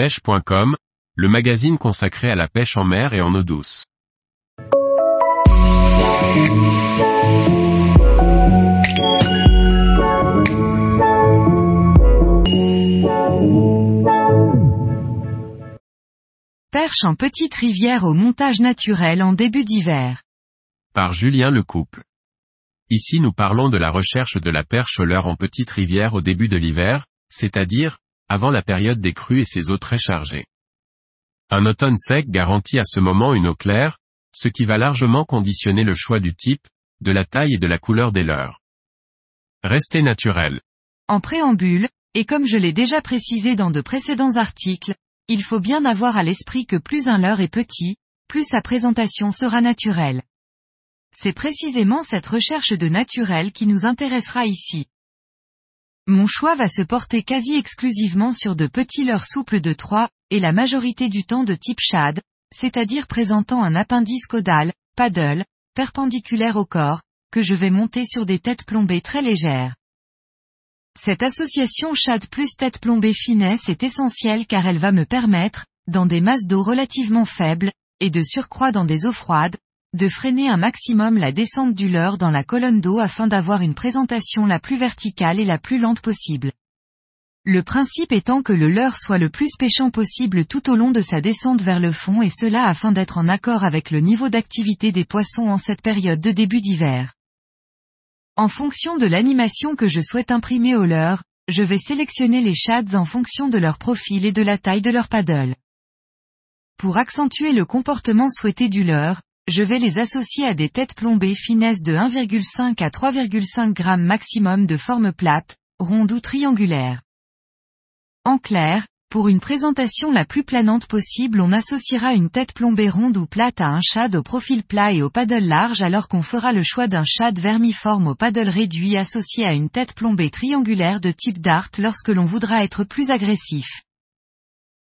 pêche.com, le magazine consacré à la pêche en mer et en eau douce. Perche en petite rivière au montage naturel en début d'hiver. Par Julien Lecouple. Ici nous parlons de la recherche de la perche au leurre en petite rivière au début de l'hiver, c'est-à-dire, avant la période des crues et ses eaux très chargées. Un automne sec garantit à ce moment une eau claire, ce qui va largement conditionner le choix du type, de la taille et de la couleur des leurres. Restez naturel. En préambule, et comme je l'ai déjà précisé dans de précédents articles, il faut bien avoir à l'esprit que plus un leurre est petit, plus sa présentation sera naturelle. C'est précisément cette recherche de naturel qui nous intéressera ici. Mon choix va se porter quasi exclusivement sur de petits leurres souples de 3, et la majorité du temps de type shad, c'est-à-dire présentant un appendice caudal, paddle, perpendiculaire au corps, que je vais monter sur des têtes plombées très légères. Cette association shad plus tête plombée finesse est essentielle car elle va me permettre, dans des masses d'eau relativement faibles, et de surcroît dans des eaux froides, de freiner un maximum la descente du leurre dans la colonne d'eau afin d'avoir une présentation la plus verticale et la plus lente possible. Le principe étant que le leurre soit le plus pêchant possible tout au long de sa descente vers le fond et cela afin d'être en accord avec le niveau d'activité des poissons en cette période de début d'hiver. En fonction de l'animation que je souhaite imprimer au leurre, je vais sélectionner les shads en fonction de leur profil et de la taille de leur paddle. Pour accentuer le comportement souhaité du leurre, je vais les associer à des têtes plombées finesse de 1,5 à 3,5 g maximum de forme plate, ronde ou triangulaire. En clair, pour une présentation la plus planante possible on associera une tête plombée ronde ou plate à un shad au profil plat et au paddle large alors qu'on fera le choix d'un shad vermiforme au paddle réduit associé à une tête plombée triangulaire de type dart lorsque l'on voudra être plus agressif.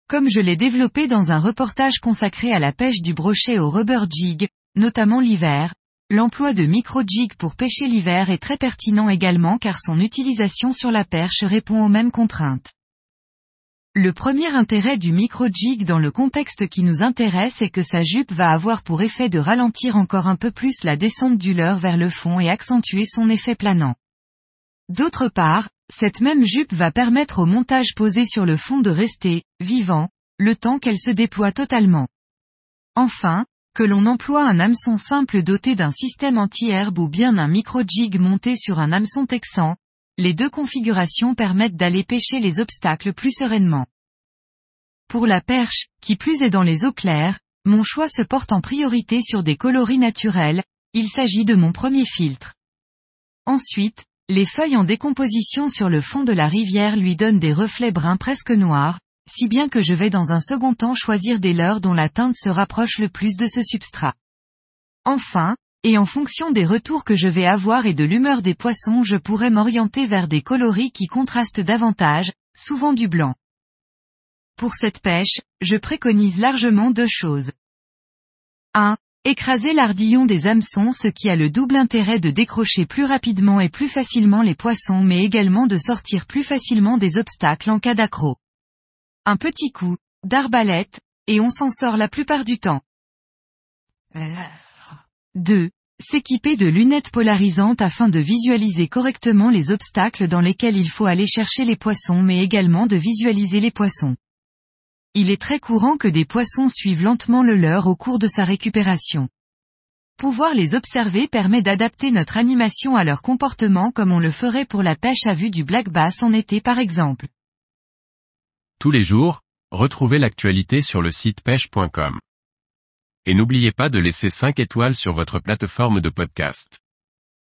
Comme je l'ai développé dans un reportage consacré à la pêche du brochet au rubber jig, notamment l'hiver, l'emploi de micro-jig pour pêcher l'hiver est très pertinent également car son utilisation sur la perche répond aux mêmes contraintes. Le premier intérêt du micro-jig dans le contexte qui nous intéresse est que sa jupe va avoir pour effet de ralentir encore un peu plus la descente du leurre vers le fond et accentuer son effet planant. D'autre part, cette même jupe va permettre au montage posé sur le fond de rester, vivant, le temps qu'elle se déploie totalement. Enfin, que l'on emploie un hameçon simple doté d'un système anti-herbe ou bien un micro-jig monté sur un hameçon texan, les deux configurations permettent d'aller pêcher les obstacles plus sereinement. Pour la perche, qui plus est dans les eaux claires, mon choix se porte en priorité sur des coloris naturels, il s'agit de mon premier filtre. Ensuite, les feuilles en décomposition sur le fond de la rivière lui donnent des reflets bruns presque noirs, si bien que je vais dans un second temps choisir des leurres dont la teinte se rapproche le plus de ce substrat. Enfin, et en fonction des retours que je vais avoir et de l'humeur des poissons je pourrais m'orienter vers des coloris qui contrastent davantage, souvent du blanc. Pour cette pêche, je préconise largement deux choses. 1. Écraser l'ardillon des hameçons ce qui a le double intérêt de décrocher plus rapidement et plus facilement les poissons mais également de sortir plus facilement des obstacles en cas d'accro. Un petit coup, d'arbalète, et on s'en sort la plupart du temps. 2. S'équiper de lunettes polarisantes afin de visualiser correctement les obstacles dans lesquels il faut aller chercher les poissons mais également de visualiser les poissons. Il est très courant que des poissons suivent lentement le leur au cours de sa récupération. Pouvoir les observer permet d'adapter notre animation à leur comportement comme on le ferait pour la pêche à vue du black bass en été par exemple. Tous les jours, retrouvez l'actualité sur le site pêche.com. Et n'oubliez pas de laisser 5 étoiles sur votre plateforme de podcast.